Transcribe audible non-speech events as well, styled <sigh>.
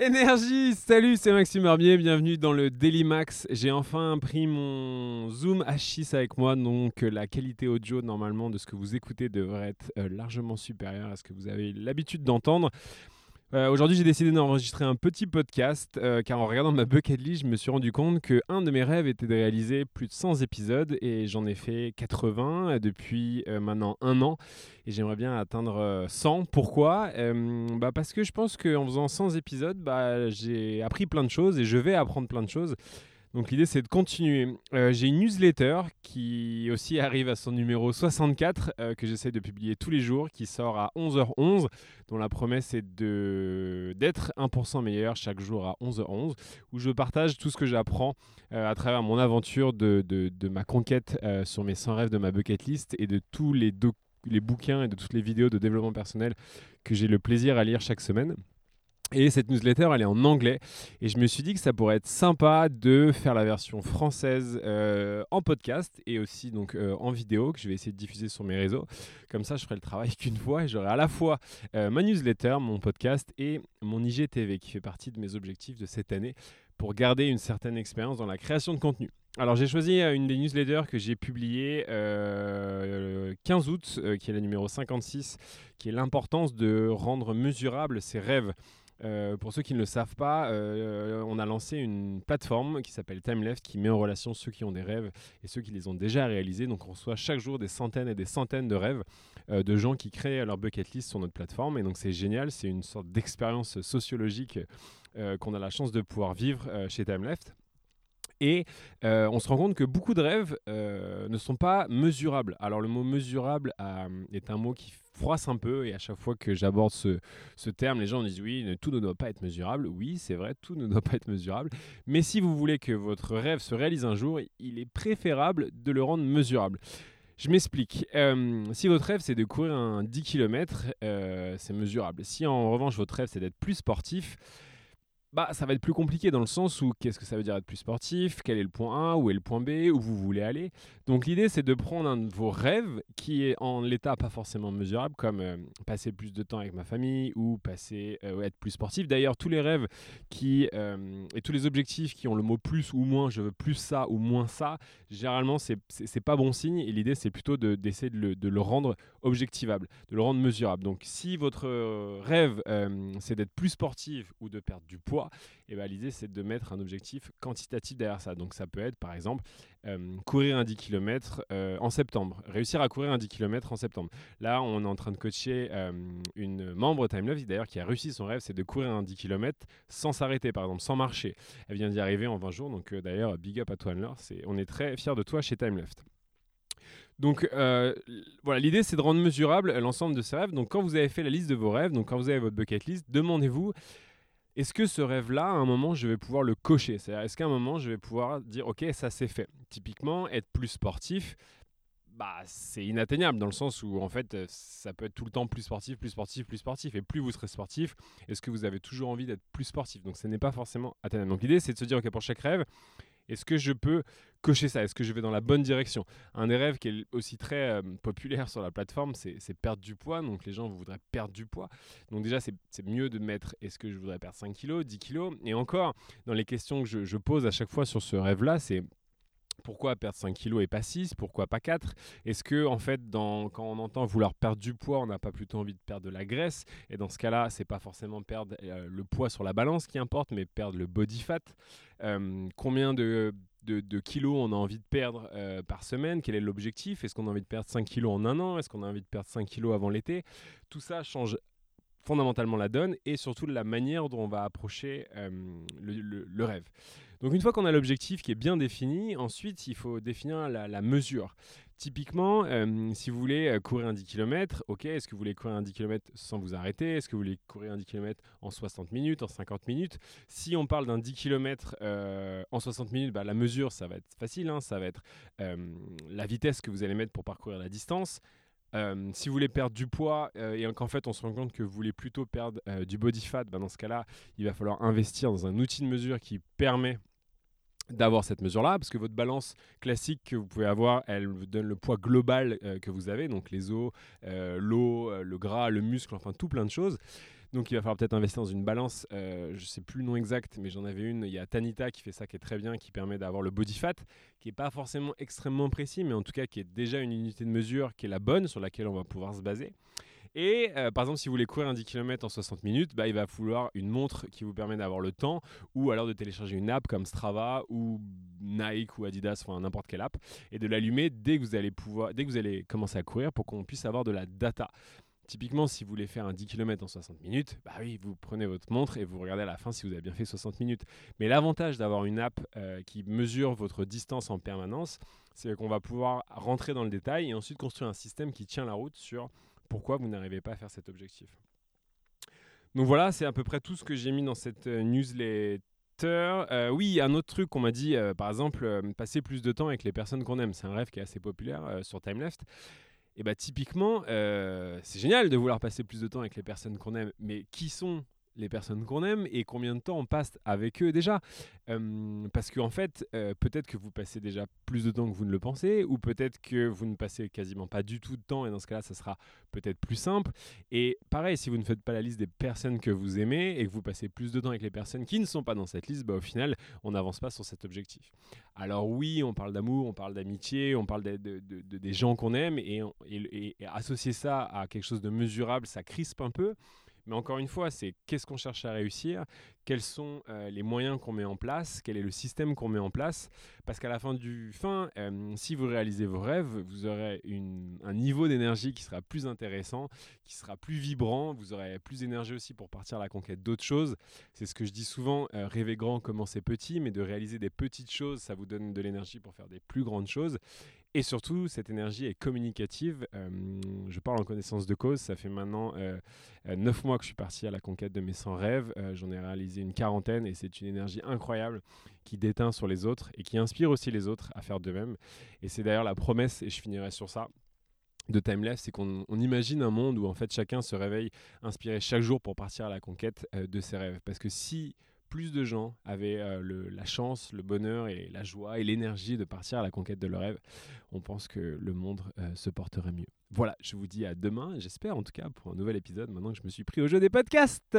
Énergie Salut, c'est Maxime Barbier, bienvenue dans le Daily Max. J'ai enfin pris mon Zoom H6 avec moi, donc euh, la qualité audio normalement de ce que vous écoutez devrait être euh, largement supérieure à ce que vous avez l'habitude d'entendre. Euh, aujourd'hui, j'ai décidé d'enregistrer un petit podcast euh, car en regardant ma bucket list, je me suis rendu compte que un de mes rêves était de réaliser plus de 100 épisodes et j'en ai fait 80 depuis euh, maintenant un an et j'aimerais bien atteindre 100. Pourquoi? Bah Parce que je pense qu'en faisant 100 épisodes, bah, j'ai appris plein de choses et je vais apprendre plein de choses. Donc l'idée c'est de continuer. Euh, j'ai une newsletter qui aussi <laughs> arrive à son numéro 64 euh, que j'essaie de publier tous les jours qui sort à 11h11 dont la promesse est d'être 1% meilleur chaque jour à 11h11 où je partage tout ce que j'apprends euh, à travers mon aventure de, de, ma conquête sur mes 100 rêves de ma bucket list et de tous les, les bouquins et de toutes les vidéos de développement personnel que j'ai le plaisir à lire chaque semaine. Et cette newsletter, elle est en anglais. Et je me suis dit que ça pourrait être sympa de faire la version française euh, en podcast et aussi donc euh, en vidéo que je vais essayer de diffuser sur mes réseaux. Comme ça, je ferai le travail <laughs> qu'une fois et j'aurai à la fois euh, ma newsletter, mon podcast et mon IGTV qui fait partie de mes objectifs de cette année pour garder une certaine expérience dans la création de contenu. Alors j'ai choisi une des newsletters que j'ai publiée le 15 août, qui est la numéro 56, qui est l'importance de rendre mesurables ses rêves. Euh, pour ceux qui ne le savent pas, euh, on a lancé une plateforme qui s'appelle TimeLeft qui met en relation ceux qui ont des rêves et ceux qui les ont déjà réalisés. Donc on reçoit chaque jour des centaines et des centaines de rêves euh, de gens qui créent leur bucket list sur notre plateforme. Et donc c'est génial, c'est une sorte d'expérience sociologique qu'on a la chance de pouvoir vivre chez TimeLeft. Et on se rend compte que beaucoup de rêves ne sont pas mesurables. Alors le mot mesurable est un mot qui froisse un peu et à chaque fois que j'aborde ce, terme, les gens disent oui, tout ne doit pas être mesurable. Oui, c'est vrai, tout ne doit pas être mesurable. Mais si vous voulez que votre rêve se réalise un jour, il est préférable de le rendre mesurable. Je m'explique. Euh, si votre rêve c'est de courir un 10 km, euh, c'est mesurable. Si en revanche votre rêve c'est d'être plus sportif, bah, ça va être plus compliqué dans le sens où qu'est-ce que ça veut dire être plus sportif, quel est le point A, où est le point B, où vous voulez aller. Donc l'idée c'est de prendre un de vos rêves qui est en l'état pas forcément mesurable, comme euh, passer plus de temps avec ma famille ou passer euh, être plus sportif. D'ailleurs tous les rêves qui euh, et tous les objectifs qui ont le mot plus ou moins, je veux plus ça ou moins ça, généralement c'est c'est pas bon signe et l'idée c'est plutôt d'essayer de, le, de, le, rendre objectivable, de le rendre mesurable. Donc si votre rêve c'est d'être plus sportif ou de perdre du poids et ben, l'idée c'est de mettre un objectif quantitatif derrière ça. Donc ça peut être par exemple euh, courir un 10 km euh, en septembre, réussir à courir un 10 km en septembre. Là, on est en train de coacher euh, une membre Time Love d'ailleurs qui a réussi son rêve, c'est de courir un 10 km sans s'arrêter, par exemple, sans marcher. Elle vient d'y arriver en 20 jours, donc d'ailleurs, big up à toi, Anne On est très fiers de toi chez Time Left. Donc voilà, l'idée c'est de rendre mesurable l'ensemble de ces rêves. Donc quand vous avez fait la liste de vos rêves, donc quand vous avez votre bucket list, demandez-vous est-ce que ce rêve-là, à un moment, je vais pouvoir le cocher? C'est-à-dire, est-ce qu'à un moment, je vais pouvoir dire, OK, ça c'est fait? Typiquement, être plus sportif, bah, c'est inatteignable dans le sens où, en fait, ça peut être tout le temps plus sportif, plus sportif, plus sportif. Et plus vous serez sportif, est-ce que vous avez toujours envie d'être plus sportif? Donc, ce n'est pas forcément atteignable. Donc, l'idée, c'est de se dire, OK, pour chaque rêve, est-ce que je peux cocher ça? Est-ce que je vais dans la bonne direction? Un des rêves qui est aussi très euh, populaire sur la plateforme, c'est perdre du poids. Donc les gens voudraient perdre du poids. Donc déjà, c'est mieux de mettre est-ce que je voudrais perdre 5 kilos, 10 kilos? Et encore, dans les questions que je pose à chaque fois sur ce rêve-là, c'est pourquoi perdre 5 kilos et pas 6 Pourquoi pas 4 Est-ce que, en fait, quand on entend vouloir perdre du poids, on n'a pas plutôt envie de perdre de la graisse? Et dans ce cas-là, c'est pas forcément perdre euh, le poids sur la balance qui importe, mais perdre le body fat. Euh, combien de, de, kilos on a envie de perdre euh, par semaine? Quel est l'objectif? Est-ce qu'on a envie de perdre 5 kilos en un an? Est-ce qu'on a envie de perdre 5 kilos avant l'été? Tout ça change fondamentalement la donne et surtout la manière dont on va approcher le, rêve. Donc une fois qu'on a l'objectif qui est bien défini, ensuite il faut définir la, mesure. Typiquement, euh, si vous voulez euh, courir un 10 km, ok, est-ce que vous voulez courir un 10 km sans vous arrêter? Est-ce que vous voulez courir un 10 km en 60 minutes, en 50 minutes? Si on parle d'un 10 km euh, en 60 minutes, bah, la mesure, ça va être facile, hein, ça va être la vitesse que vous allez mettre pour parcourir la distance. si vous voulez perdre du poids et qu'en fait on se rend compte que vous voulez plutôt perdre du body fat, bah, dans ce cas-là, il va falloir investir dans un outil de mesure qui permet d'avoir cette mesure-là, parce que votre balance classique que vous pouvez avoir, elle vous donne le poids global euh, que vous avez, donc les os, euh, l'eau, euh, le gras, le muscle, enfin tout plein de choses. Donc il va falloir peut-être investir dans une balance. je ne sais plus le nom exact, mais j'en avais une. Il y a Tanita qui fait ça, qui est très bien, qui permet d'avoir le body fat, qui n'est pas forcément extrêmement précis, mais en tout cas qui est déjà une unité de mesure qui est la bonne, sur laquelle on va pouvoir se baser. Et euh, par exemple, si vous voulez courir un 10 km en 60 minutes, bah, il va falloir une montre qui vous permet d'avoir le temps ou alors de télécharger une app comme Strava ou Nike ou Adidas, enfin n'importe quelle app, et de l'allumer dès que vous allez dès que vous allez commencer à courir pour qu'on puisse avoir de la data. Typiquement, si vous voulez faire un 10 km en 60 minutes, bah oui, vous prenez votre montre et vous regardez à la fin si vous avez bien fait 60 minutes. Mais l'avantage d'avoir une app euh, qui mesure votre distance en permanence, c'est qu'on va pouvoir rentrer dans le détail et ensuite construire un système qui tient la route sur pourquoi vous n'arrivez pas à faire cet objectif. Donc voilà, c'est à peu près tout ce que j'ai mis dans cette euh, newsletter. Euh, oui, un autre truc qu'on m'a dit, euh, par exemple, passer plus de temps avec les personnes qu'on aime. C'est un rêve qui est assez populaire sur TimeLeft. Et bah typiquement, c'est génial de vouloir passer plus de temps avec les personnes qu'on aime, mais qui sont les personnes qu'on aime et combien de temps on passe avec eux déjà. parce qu'en en fait, euh, peut-être que vous passez déjà plus de temps que vous ne le pensez, ou peut-être que vous ne passez quasiment pas du tout de temps, et dans ce cas-là, ça sera peut-être plus simple. Et pareil, si vous ne faites pas la liste des personnes que vous aimez et que vous passez plus de temps avec les personnes qui ne sont pas dans cette liste, bah, au final, on n'avance pas sur cet objectif. Alors oui, on parle d'amour, on parle d'amitié, on parle de, des gens qu'on aime, et, et associer ça à quelque chose de mesurable, ça crispe un peu. Mais encore une fois, c'est qu'est-ce qu'on cherche à réussir, quels sont euh, les moyens qu'on met en place, quel est le système qu'on met en place. Parce qu'à la fin du fin, euh, si vous réalisez vos rêves, vous aurez un niveau d'énergie qui sera plus intéressant, qui sera plus vibrant, vous aurez plus d'énergie aussi pour partir à la conquête d'autres choses. C'est ce que je dis souvent, euh, rêver grand, commencer petit, mais de réaliser des petites choses, ça vous donne de l'énergie pour faire des plus grandes choses. Et surtout, cette énergie est communicative. Euh, je parle en connaissance de cause. Ça fait maintenant euh, euh, neuf mois que je suis parti à la conquête de mes 100 rêves. J'en ai réalisé une quarantaine et c'est une énergie incroyable qui déteint sur les autres et qui inspire aussi les autres à faire de même. Et c'est d'ailleurs la promesse, et je finirai sur ça, de Timeless, c'est qu'on imagine un monde où en fait chacun se réveille inspiré chaque jour pour partir à la conquête de ses rêves. Parce que si plus de gens avaient euh, la chance, le bonheur et la joie et l'énergie de partir à la conquête de leur rêve, on pense que le monde euh, se porterait mieux. Voilà, je vous dis à demain, j'espère en tout cas, pour un nouvel épisode, maintenant que je me suis pris au jeu des podcasts.